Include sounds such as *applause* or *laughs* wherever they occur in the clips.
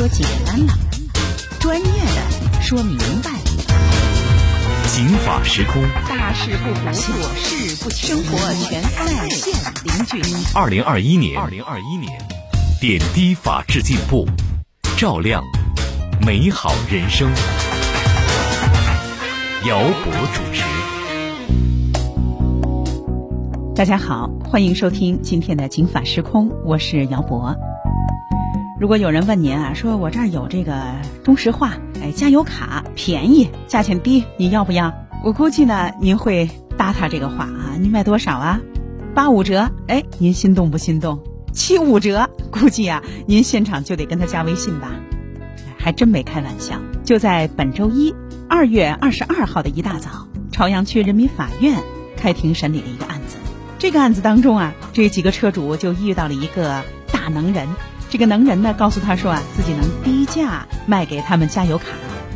说简单了，专业的说明白了。警法时空，大事不糊涂，小事不生活全在线零距离。二零二一年，二零二一年，点滴法治进步，照亮美好人生。姚博主持。大家好，欢迎收听今天的《警法时空》，我是姚博。如果有人问您啊，说我这儿有这个中石化哎加油卡，便宜，价钱低，你要不要？我估计呢，您会搭他这个话啊，你买多少啊？八五折，哎，您心动不心动？七五折，估计啊，您现场就得跟他加微信吧。还真没开玩笑，就在本周一，二月二十二号的一大早，朝阳区人民法院开庭审理了一个案子。这个案子当中啊，这几个车主就遇到了一个大能人。这个能人呢，告诉他说啊，自己能低价卖给他们加油卡。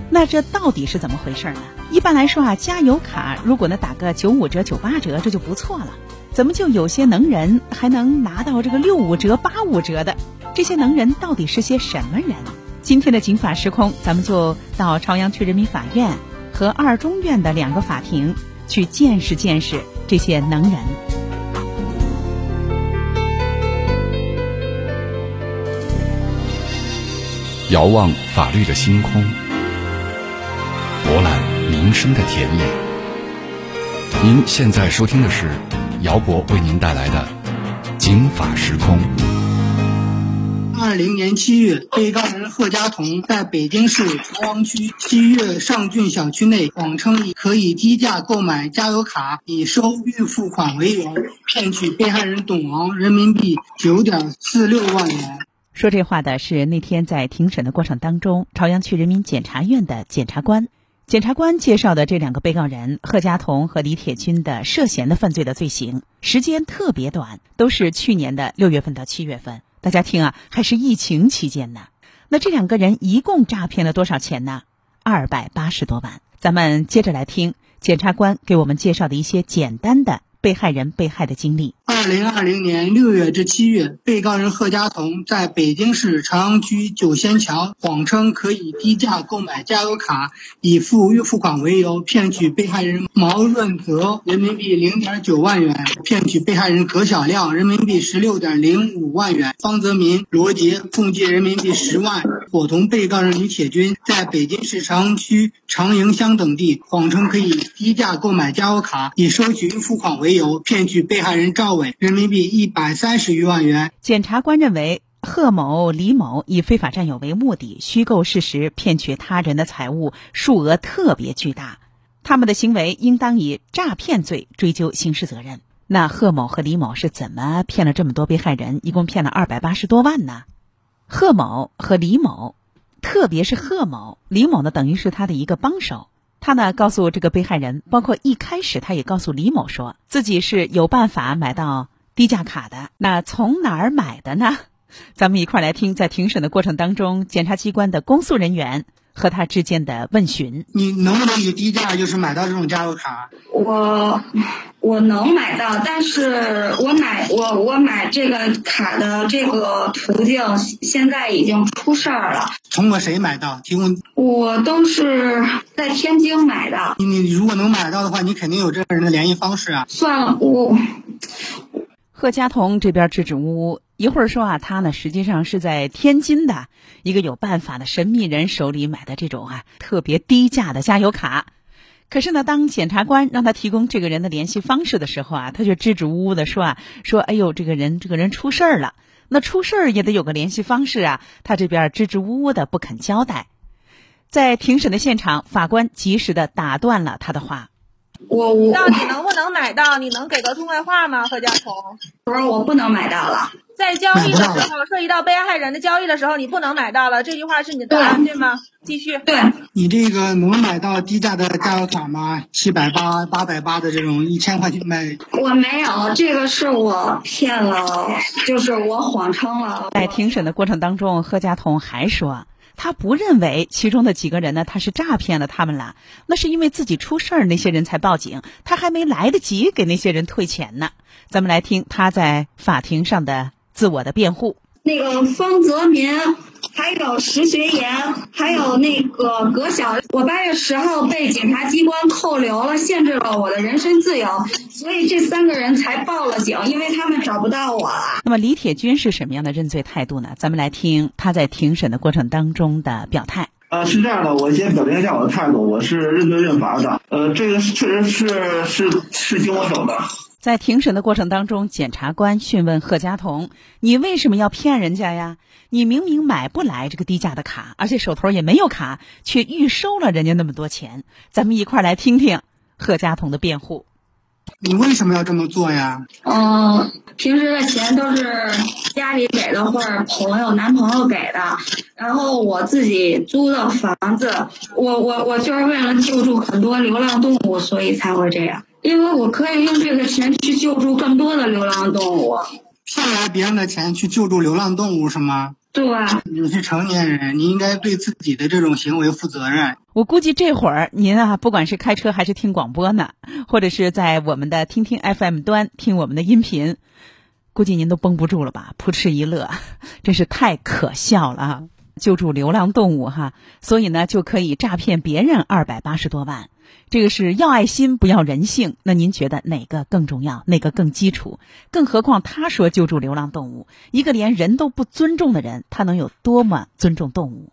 那这到底是怎么回事呢？一般来说啊，加油卡如果能打个九五折、九八折，这就不错了。怎么就有些能人还能拿到这个六五折、八五折的？这些能人到底是些什么人？今天的警法时空，咱们就到朝阳区人民法院和二中院的两个法庭去见识见识这些能人。遥望法律的星空，博览民生的田野。您现在收听的是姚博为您带来的《警法时空》。二零年七月，被告人贺家彤在北京市朝阳区西岳上郡小区内，谎称以可以低价购买加油卡，以收预付款为由，骗取被害人董昂人民币九点四六万元。说这话的是那天在庭审的过程当中，朝阳区人民检察院的检察官。检察官介绍的这两个被告人贺家彤和李铁军的涉嫌的犯罪的罪行时间特别短，都是去年的六月份到七月份。大家听啊，还是疫情期间呢。那这两个人一共诈骗了多少钱呢？二百八十多万。咱们接着来听检察官给我们介绍的一些简单的。被害人被害的经历。二零二零年六月至七月，被告人贺家彤在北京市朝阳区九仙桥谎称可以低价购买加油卡，以付预付款为由，骗取被害人毛润泽人民币零点九万元，骗取被害人葛小亮人民币十六点零五万元，方泽民、罗杰共计人民币十万，伙同被告人李铁军在北京市朝阳区长营乡等地谎称可以低价购买加油卡，以收取预付款为。由骗取被害人赵伟人民币一百三十余万元。检察官认为，贺某、李某以非法占有为目的，虚构事实骗取他人的财物，数额特别巨大，他们的行为应当以诈骗罪追究刑事责任。那贺某和李某是怎么骗了这么多被害人，一共骗了二百八十多万呢？贺某和李某，特别是贺某，李某呢，等于是他的一个帮手。他呢告诉这个被害人，包括一开始他也告诉李某说自己是有办法买到低价卡的。那从哪儿买的呢？*laughs* 咱们一块儿来听，在庭审的过程当中，检察机关的公诉人员。和他之间的问询，你能不能以低价就是买到这种加油卡？我我能买到，但是我买我我买这个卡的这个途径现在已经出事儿了。通过谁买到？提供我都是在天津买的。你如果能买到的话，你肯定有这个人的联系方式啊。算了，我。贺佳彤这边支支吾吾，一会儿说啊，他呢实际上是在天津的一个有办法的神秘人手里买的这种啊特别低价的加油卡。可是呢，当检察官让他提供这个人的联系方式的时候啊，他就支支吾吾的说啊，说哎呦，这个人这个人出事儿了，那出事儿也得有个联系方式啊。他这边支支吾吾的不肯交代。在庭审的现场，法官及时的打断了他的话。我我到底能不能买到？你能给个痛快话吗？何家彤？不是，我不能买到了。在交易的时候，涉及到被害人的交易的时候，你不能买到了。这句话是你的答案对吗？继续。对。你这个能买到低价的加油卡吗？七百八、八百八的这种一千块钱卖？我没有，这个是我骗了，就是我谎称了。在庭审的过程当中，贺家彤还说。他不认为其中的几个人呢，他是诈骗了他们了，那是因为自己出事儿，那些人才报警，他还没来得及给那些人退钱呢。咱们来听他在法庭上的自我的辩护。那个方泽民还有石学岩，还有那个葛晓。我八月十号被检察机关扣留了，限制了我的人身自由，所以这三个人才报了警，因为他们找不到我了。那么李铁军是什么样的认罪态度呢？咱们来听他在庭审的过程当中的表态。呃，是这样的，我先表明一下我的态度，我是认罪认罚的。呃，这个确实是是是经我手的。在庭审的过程当中，检察官讯问贺佳彤：“你为什么要骗人家呀？你明明买不来这个低价的卡，而且手头也没有卡，却预收了人家那么多钱。”咱们一块儿来听听贺佳彤的辩护。你为什么要这么做呀？嗯，平时的钱都是家里给的，或者朋友、男朋友给的。然后我自己租的房子，我我我就是为了救助很多流浪动物，所以才会这样。因为我可以用这个钱去救助更多的流浪动物。骗来别人的钱去救助流浪动物是吗？对。啊你是成年人，你应该对自己的这种行为负责任。我估计这会儿您啊，不管是开车还是听广播呢，或者是在我们的听听 FM 端听我们的音频，估计您都绷不住了吧？扑哧一乐，*laughs* 真是太可笑了啊！救助流浪动物哈，所以呢就可以诈骗别人二百八十多万。这个是要爱心不要人性，那您觉得哪个更重要？哪个更基础？更何况他说救助流浪动物，一个连人都不尊重的人，他能有多么尊重动物？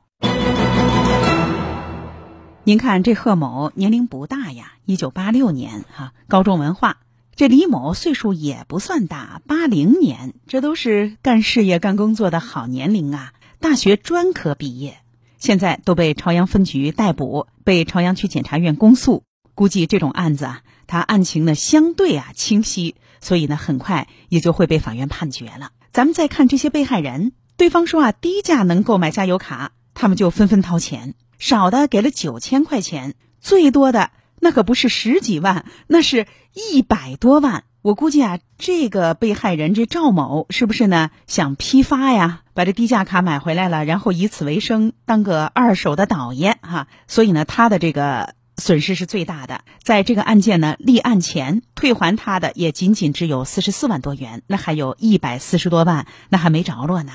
您看这贺某年龄不大呀，一九八六年哈，高中文化。这李某岁数也不算大，八零年，这都是干事业、干工作的好年龄啊。大学专科毕业，现在都被朝阳分局逮捕，被朝阳区检察院公诉。估计这种案子啊，他案情呢相对啊清晰，所以呢很快也就会被法院判决了。咱们再看这些被害人，对方说啊低价能购买加油卡，他们就纷纷掏钱，少的给了九千块钱，最多的那可不是十几万，那是一百多万。我估计啊，这个被害人这赵某是不是呢？想批发呀，把这低价卡买回来了，然后以此为生，当个二手的倒爷哈。所以呢，他的这个损失是最大的。在这个案件呢，立案前退还他的也仅仅只有四十四万多元，那还有一百四十多万，那还没着落呢。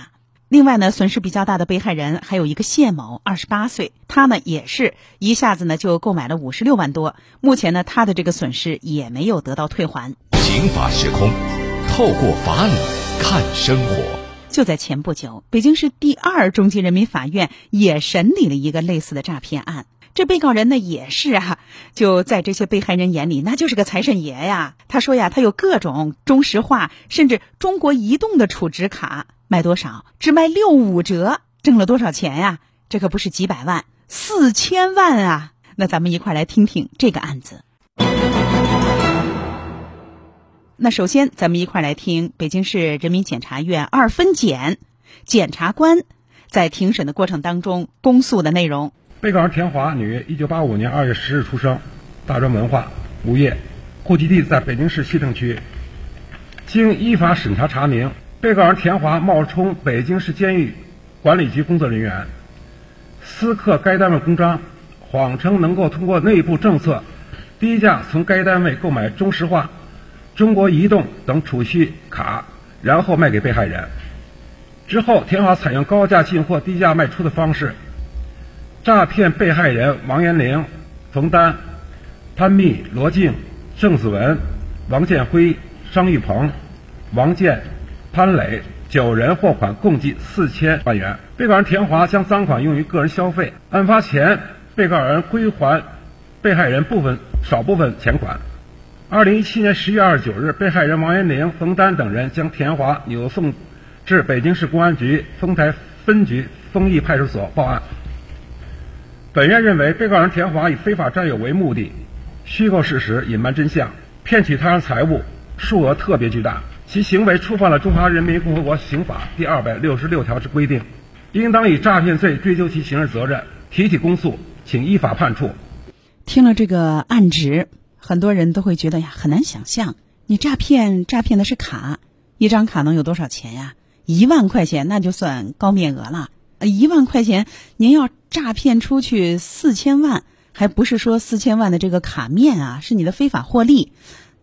另外呢，损失比较大的被害人还有一个谢某，二十八岁，他呢也是一下子呢就购买了五十六万多，目前呢他的这个损失也没有得到退还。刑法时空，透过法理看生活。就在前不久，北京市第二中级人民法院也审理了一个类似的诈骗案。这被告人呢也是啊，就在这些被害人眼里，那就是个财神爷呀。他说呀，他有各种中石化甚至中国移动的储值卡，卖多少？只卖六五折，挣了多少钱呀？这可不是几百万，四千万啊！那咱们一块来听听这个案子。那首先，咱们一块来听北京市人民检察院二分检检察官在庭审的过程当中公诉的内容。被告人田华，女，一九八五年二月十日出生，大专文化，无业，户籍地在北京市西城区。经依法审查查明，被告人田华冒充北京市监狱管理局工作人员，私刻该单位公章，谎称能够通过内部政策低价从该单位购买中石化。中国移动等储蓄卡，然后卖给被害人。之后，田华采用高价进货、低价卖出的方式，诈骗被害人王延龄、冯丹、潘密、罗静、郑子文、王建辉、商玉鹏、王建、潘磊九人货款共计四千万元。被告人田华将赃款用于个人消费。案发前，被告人归还被害人部分少部分钱款。二零一七年十月二十九日，被害人王延龄、冯丹等人将田华扭送至北京市公安局丰台分局丰益派出所报案。本院认为，被告人田华以非法占有为目的，虚构事实、隐瞒真相，骗取他人财物，数额特别巨大，其行为触犯了《中华人民共和国刑法》第二百六十六条之规定，应当以诈骗罪追究其刑事责任，提起公诉，请依法判处。听了这个案值。很多人都会觉得呀，很难想象，你诈骗诈骗的是卡，一张卡能有多少钱呀？一万块钱那就算高面额了。一万块钱您要诈骗出去四千万，还不是说四千万的这个卡面啊，是你的非法获利，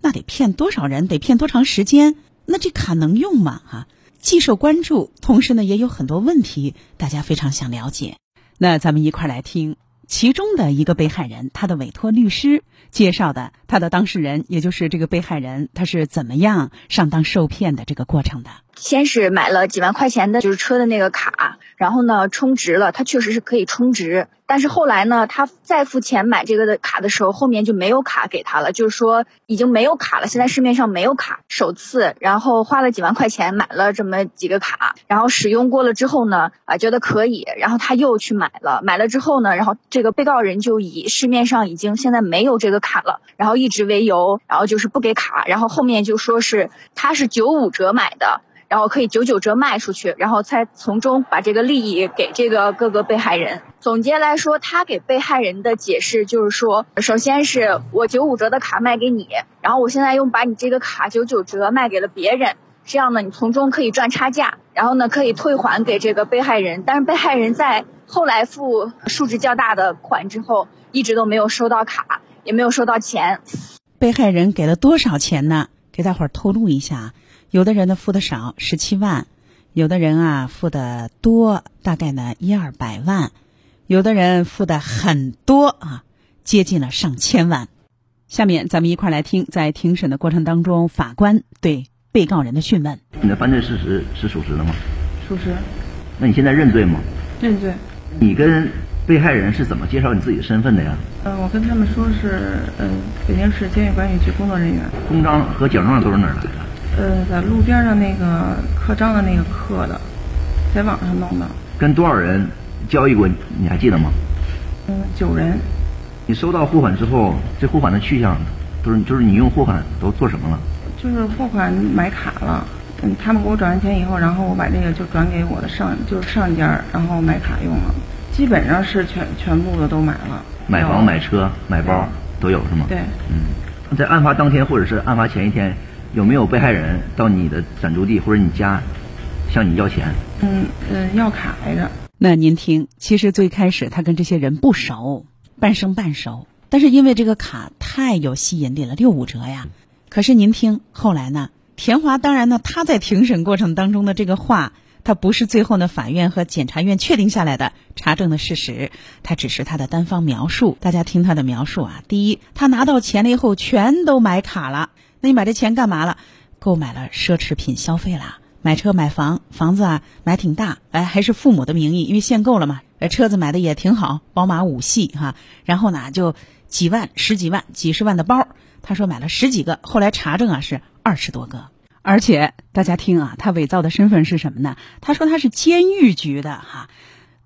那得骗多少人？得骗多长时间？那这卡能用吗？哈，既受关注，同时呢也有很多问题，大家非常想了解。那咱们一块来听其中的一个被害人，他的委托律师介绍的他的当事人，也就是这个被害人，他是怎么样上当受骗的这个过程的。先是买了几万块钱的，就是车的那个卡，然后呢充值了，他确实是可以充值，但是后来呢，他再付钱买这个的卡的时候，后面就没有卡给他了，就是说已经没有卡了，现在市面上没有卡。首次，然后花了几万块钱买了这么几个卡，然后使用过了之后呢，啊觉得可以，然后他又去买了，买了之后呢，然后这个被告人就以市面上已经现在没有这个卡了，然后一直为由，然后就是不给卡，然后后面就说是他是九五折买的。然后可以九九折卖出去，然后才从中把这个利益给这个各个被害人。总结来说，他给被害人的解释就是说，首先是我九五折的卡卖给你，然后我现在又把你这个卡九九折卖给了别人，这样呢，你从中可以赚差价，然后呢可以退还给这个被害人。但是被害人在后来付数值较大的款之后，一直都没有收到卡，也没有收到钱。被害人给了多少钱呢？给大伙儿透露一下。有的人呢付的少，十七万；有的人啊付的多，大概呢一二百万；有的人付的很多啊，接近了上千万。下面咱们一块来听，在庭审的过程当中，法官对被告人的讯问：你的犯罪事实是属实的吗？属实。那你现在认罪吗？认罪。你跟被害人是怎么介绍你自己的身份的呀？嗯，我跟他们说是嗯北京市监狱管理局工作人员。公章和奖状都是哪儿来的？呃，在路边上那个刻章的那个刻的，在网上弄的。跟多少人交易过？你还记得吗？嗯，九人。你收到货款之后，这货款的去向都是就是你用货款都做什么了？就是货款买卡了，嗯，他们给我转完钱以后，然后我把这个就转给我的上就是上家，然后买卡用了。基本上是全全部的都买了。买房、买车、买包都有是吗？对。嗯，在案发当天或者是案发前一天。有没有被害人到你的暂住地或者你家向你要钱？嗯嗯，要卡来着。那您听，其实最开始他跟这些人不熟，半生半熟。但是因为这个卡太有吸引力了，六五折呀。可是您听，后来呢？田华当然呢，他在庭审过程当中的这个话，他不是最后呢法院和检察院确定下来的查证的事实，他只是他的单方描述。大家听他的描述啊，第一，他拿到钱了以后，全都买卡了。那你把这钱干嘛了？购买了奢侈品消费了，买车买房，房子啊买挺大，哎还是父母的名义，因为限购了嘛。呃，车子买的也挺好，宝马五系哈。然后呢，就几万、十几万、几十万的包，他说买了十几个，后来查证啊是二十多个。而且大家听啊，他伪造的身份是什么呢？他说他是监狱局的哈，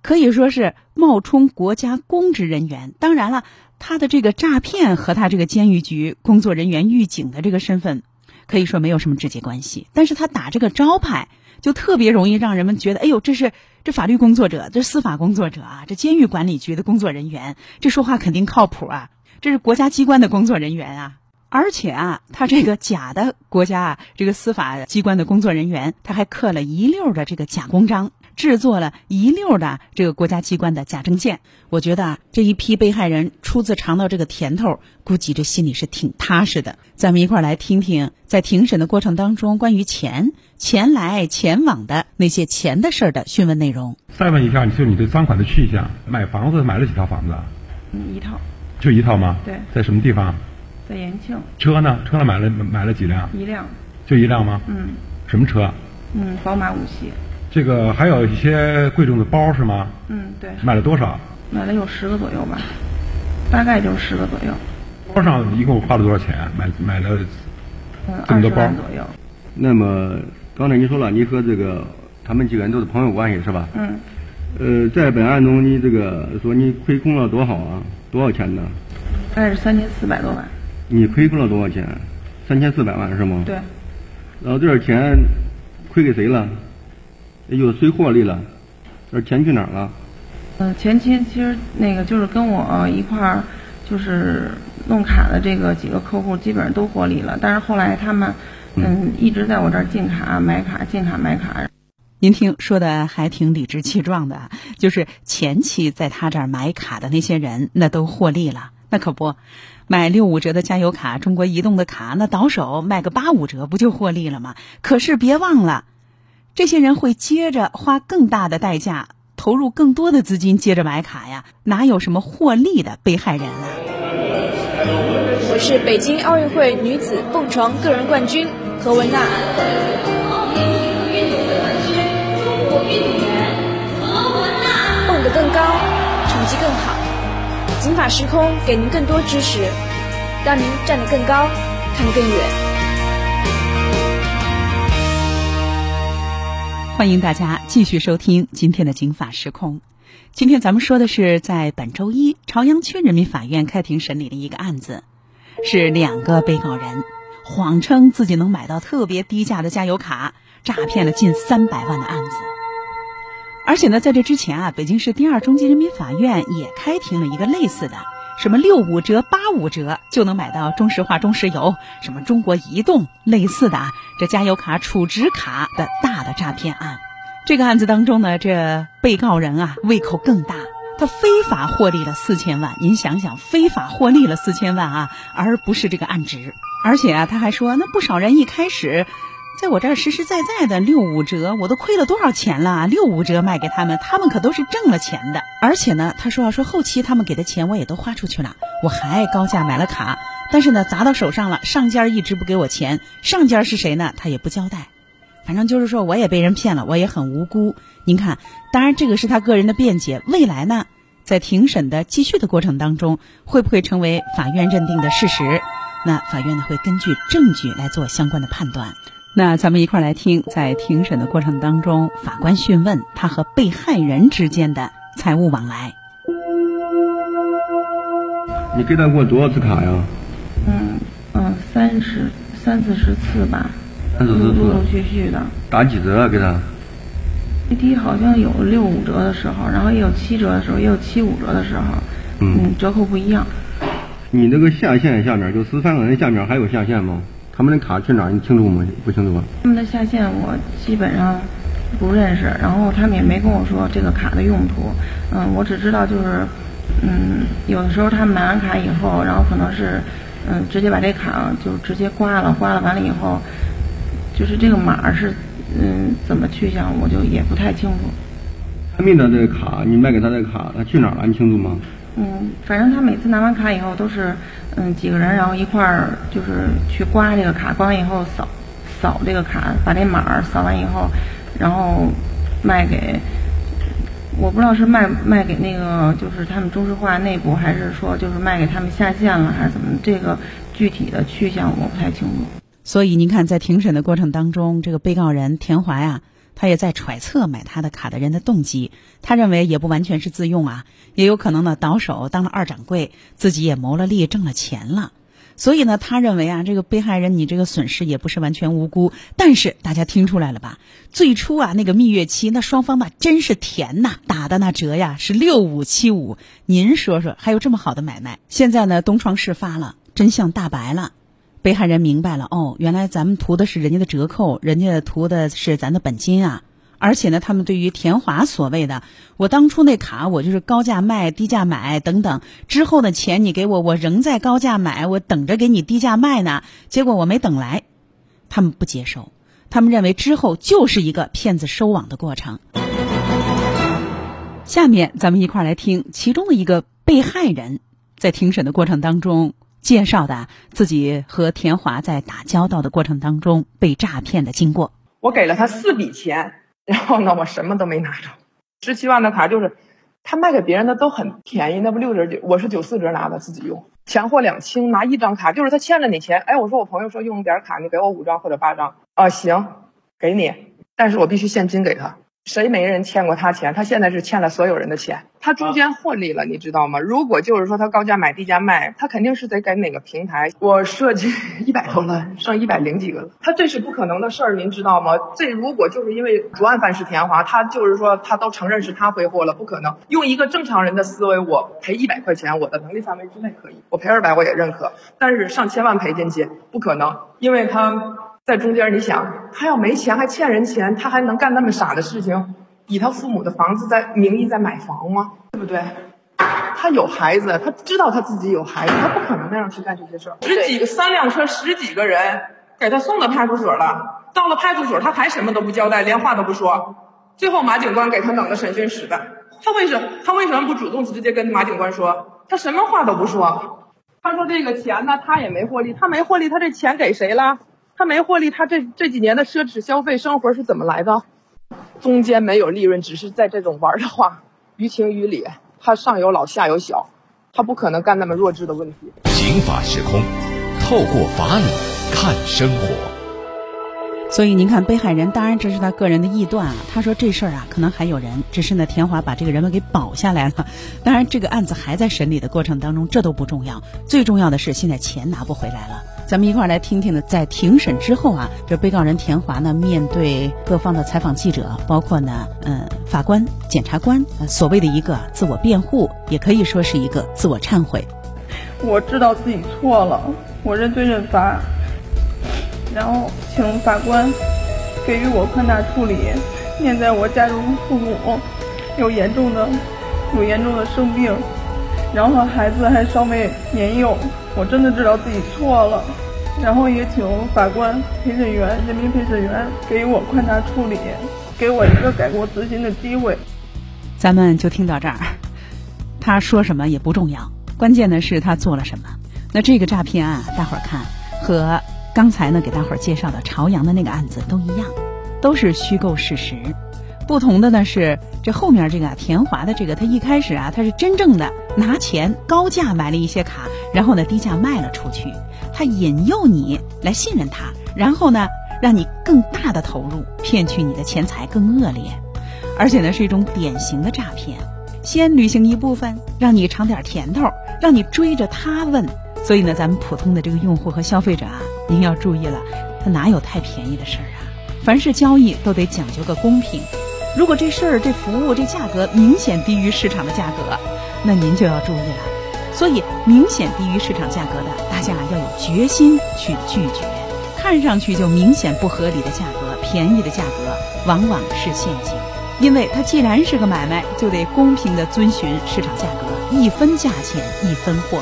可以说是冒充国家公职人员。当然了。他的这个诈骗和他这个监狱局工作人员、狱警的这个身份，可以说没有什么直接关系。但是他打这个招牌，就特别容易让人们觉得，哎呦，这是这法律工作者，这司法工作者啊，这监狱管理局的工作人员，这说话肯定靠谱啊，这是国家机关的工作人员啊。而且啊，他这个假的国家啊，这个司法机关的工作人员，他还刻了一溜的这个假公章。制作了一溜的这个国家机关的假证件，我觉得啊，这一批被害人初次尝到这个甜头，估计这心里是挺踏实的。咱们一块儿来听听，在庭审的过程当中，关于钱、钱来钱往的那些钱的事儿的讯问内容。再问一下，就你对赃款的去向，买房子买了几套房子？嗯，一套。就一套吗？对。在什么地方？在延庆。车呢？车呢？买了买了几辆？一辆。就一辆吗？嗯。什么车？嗯，宝马五系。这个还有一些贵重的包是吗？嗯，对。买了多少？买了有十个左右吧，大概就十个左右。包上一共花了多少钱？买买了这么多包左右。那么刚才您说了，你和这个他们几个人都是朋友关系是吧？嗯。呃，在本案中，你这个说你亏空了多少啊？多少钱呢？大概是三千四百多万。你亏空了多少钱？三千四百万是吗？对。然后这点钱亏给谁了？有谁获利了？这钱去哪儿了？嗯，前期其实那个就是跟我一块儿就是弄卡的这个几个客户基本上都获利了，但是后来他们嗯一直在我这儿进卡买卡进卡买卡。您听说的还挺理直气壮的，就是前期在他这儿买卡的那些人那都获利了，那可不，买六五折的加油卡，中国移动的卡那倒手卖个八五折不就获利了吗？可是别忘了。这些人会接着花更大的代价，投入更多的资金接着买卡呀，哪有什么获利的被害人啊？我是北京奥运会女子蹦床个人冠军何文娜。警法时空给您更多知识，让您站得更高，看得更远。欢迎大家继续收听今天的《警法时空》。今天咱们说的是，在本周一朝阳区人民法院开庭审理的一个案子，是两个被告人谎称自己能买到特别低价的加油卡，诈骗了近三百万的案子。而且呢，在这之前啊，北京市第二中级人民法院也开庭了一个类似的，什么六五折、八五折就能买到中石化、中石油、什么中国移动类似的啊，这加油卡储值卡的大的诈骗案。这个案子当中呢，这被告人啊胃口更大，他非法获利了四千万。您想想，非法获利了四千万啊，而不是这个案值。而且啊，他还说，那不少人一开始。在我这儿实实在在的六五折，我都亏了多少钱了？六五折卖给他们，他们可都是挣了钱的。而且呢，他说要说后期他们给的钱我也都花出去了，我还高价买了卡，但是呢砸到手上了，上家一直不给我钱，上家是谁呢？他也不交代。反正就是说我也被人骗了，我也很无辜。您看，当然这个是他个人的辩解，未来呢，在庭审的继续的过程当中，会不会成为法院认定的事实？那法院呢会根据证据来做相关的判断。那咱们一块儿来听，在庭审的过程当中，法官讯问他和被害人之间的财务往来。你给他过多少次卡呀？嗯嗯，三十三四十次吧，三四十次，陆陆续续的。打几折啊？给他？最低好像有六五折的时候，然后也有七折的时候，也有七五折的时候，嗯，折扣不一样。你那个下线下面就十三个人下面还有下线吗？他们的卡去哪儿？你清楚吗？不清楚吧？他们的下线我基本上不认识，然后他们也没跟我说这个卡的用途。嗯，我只知道就是，嗯，有的时候他们买完卡以后，然后可能是，嗯，直接把这卡就直接刮了，刮了完了以后，就是这个码是，嗯，怎么去向，我就也不太清楚。他们的这个卡，你卖给他这个卡，他去哪儿了？你清楚吗？嗯，反正他每次拿完卡以后都是，嗯，几个人然后一块儿就是去刮这个卡，刮完以后扫扫这个卡，把这码扫完以后，然后卖给，我不知道是卖卖给那个就是他们中石化内部，还是说就是卖给他们下线了，还是怎么？这个具体的去向我不太清楚。所以您看，在庭审的过程当中，这个被告人田华呀。他也在揣测买他的卡的人的动机，他认为也不完全是自用啊，也有可能呢倒手当了二掌柜，自己也谋了利挣了钱了。所以呢，他认为啊，这个被害人你这个损失也不是完全无辜。但是大家听出来了吧？最初啊那个蜜月期，那双方那真是甜呐，打的那折呀是六五七五。您说说，还有这么好的买卖？现在呢东窗事发了，真相大白了。被害人明白了哦，原来咱们图的是人家的折扣，人家图的是咱的本金啊！而且呢，他们对于田华所谓的我当初那卡，我就是高价卖、低价买等等，之后的钱你给我，我仍在高价买，我等着给你低价卖呢。结果我没等来，他们不接受，他们认为之后就是一个骗子收网的过程。下面咱们一块儿来听其中的一个被害人在庭审的过程当中。介绍的自己和田华在打交道的过程当中被诈骗的经过。我给了他四笔钱，然后呢，我什么都没拿着。十七万的卡就是他卖给别人的都很便宜，那不六折九，我是九四折拿的自己用，钱货两清，拿一张卡就是他欠了你钱。哎，我说我朋友说用点卡，你给我五张或者八张啊，行，给你，但是我必须现金给他。谁没人欠过他钱？他现在是欠了所有人的钱，他中间获利了，你知道吗？如果就是说他高价买低价卖，他肯定是得给哪个平台。我设计 *laughs* 一百多了，剩一百零几个了，他这是不可能的事儿，您知道吗？这如果就是因为主案犯是田华，他就是说他都承认是他挥霍了，不可能。用一个正常人的思维，我赔一百块钱，我的能力范围之内可以，我赔二百我也认可，但是上千万赔进去不可能，因为他。在中间，你想他要没钱还欠人钱，他还能干那么傻的事情？以他父母的房子在名义在买房吗？对不对？他有孩子，他知道他自己有孩子，他不可能那样去干这些事儿。十几个三辆车，十几个人给他送到派出所了。到了派出所，他还什么都不交代，连话都不说。最后马警官给他弄到审讯室的，他为什么他为什么不主动直接跟马警官说？他什么话都不说。他说这个钱呢，他也没获利，他没获利，他这钱给谁了？他没获利，他这这几年的奢侈消费生活是怎么来的？中间没有利润，只是在这种玩的话，于情于理，他上有老下有小，他不可能干那么弱智的问题。刑法时空，透过法理看生活。所以您看，被害人当然这是他个人的臆断啊。他说这事儿啊，可能还有人，只是呢，田华把这个人们给保下来了。当然，这个案子还在审理的过程当中，这都不重要。最重要的是，现在钱拿不回来了。咱们一块儿来听听呢，在庭审之后啊，这被告人田华呢，面对各方的采访记者，包括呢，嗯，法官、检察官，所谓的一个自我辩护，也可以说是一个自我忏悔。我知道自己错了，我认罪认罚。然后，请法官给予我宽大处理。念在我家中父母有严重的、有严重的生病，然后孩子还稍微年幼，我真的知道自己错了。然后也请法官、陪审员、人民陪审员给我宽大处理，给我一个改过自新的机会。咱们就听到这儿，他说什么也不重要，关键的是他做了什么。那这个诈骗案，大伙儿看和。刚才呢，给大伙儿介绍的朝阳的那个案子都一样，都是虚构事实。不同的呢是，这后面这个田华的这个，他一开始啊，他是真正的拿钱高价买了一些卡，然后呢低价卖了出去。他引诱你来信任他，然后呢让你更大的投入，骗取你的钱财更恶劣，而且呢是一种典型的诈骗。先履行一部分，让你尝点甜头，让你追着他问。所以呢，咱们普通的这个用户和消费者啊。您要注意了，他哪有太便宜的事儿啊？凡是交易都得讲究个公平。如果这事儿、这服务、这价格明显低于市场的价格，那您就要注意了。所以，明显低于市场价格的，大家要有决心去拒绝。看上去就明显不合理的价格、便宜的价格，往往是陷阱。因为它既然是个买卖，就得公平的遵循市场价格，一分价钱一分货。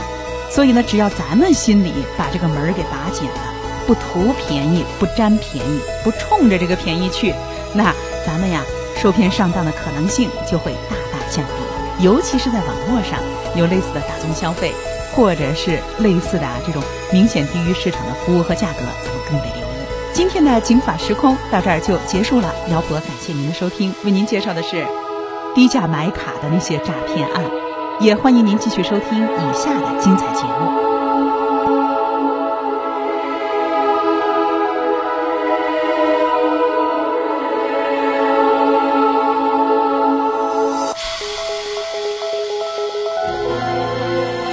所以呢，只要咱们心里把这个门儿给把紧了。不图便宜，不占便宜，不冲着这个便宜去，那咱们呀受骗上当的可能性就会大大降低。尤其是在网络上有类似的大宗消费，或者是类似的啊这种明显低于市场的服务和价格，咱们更得留意。今天的警法时空到这儿就结束了，姚博感谢您的收听，为您介绍的是低价买卡的那些诈骗案，也欢迎您继续收听以下的精彩节目。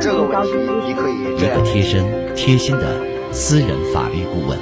这个问题，你可以一个贴身、贴心的私人法律顾问。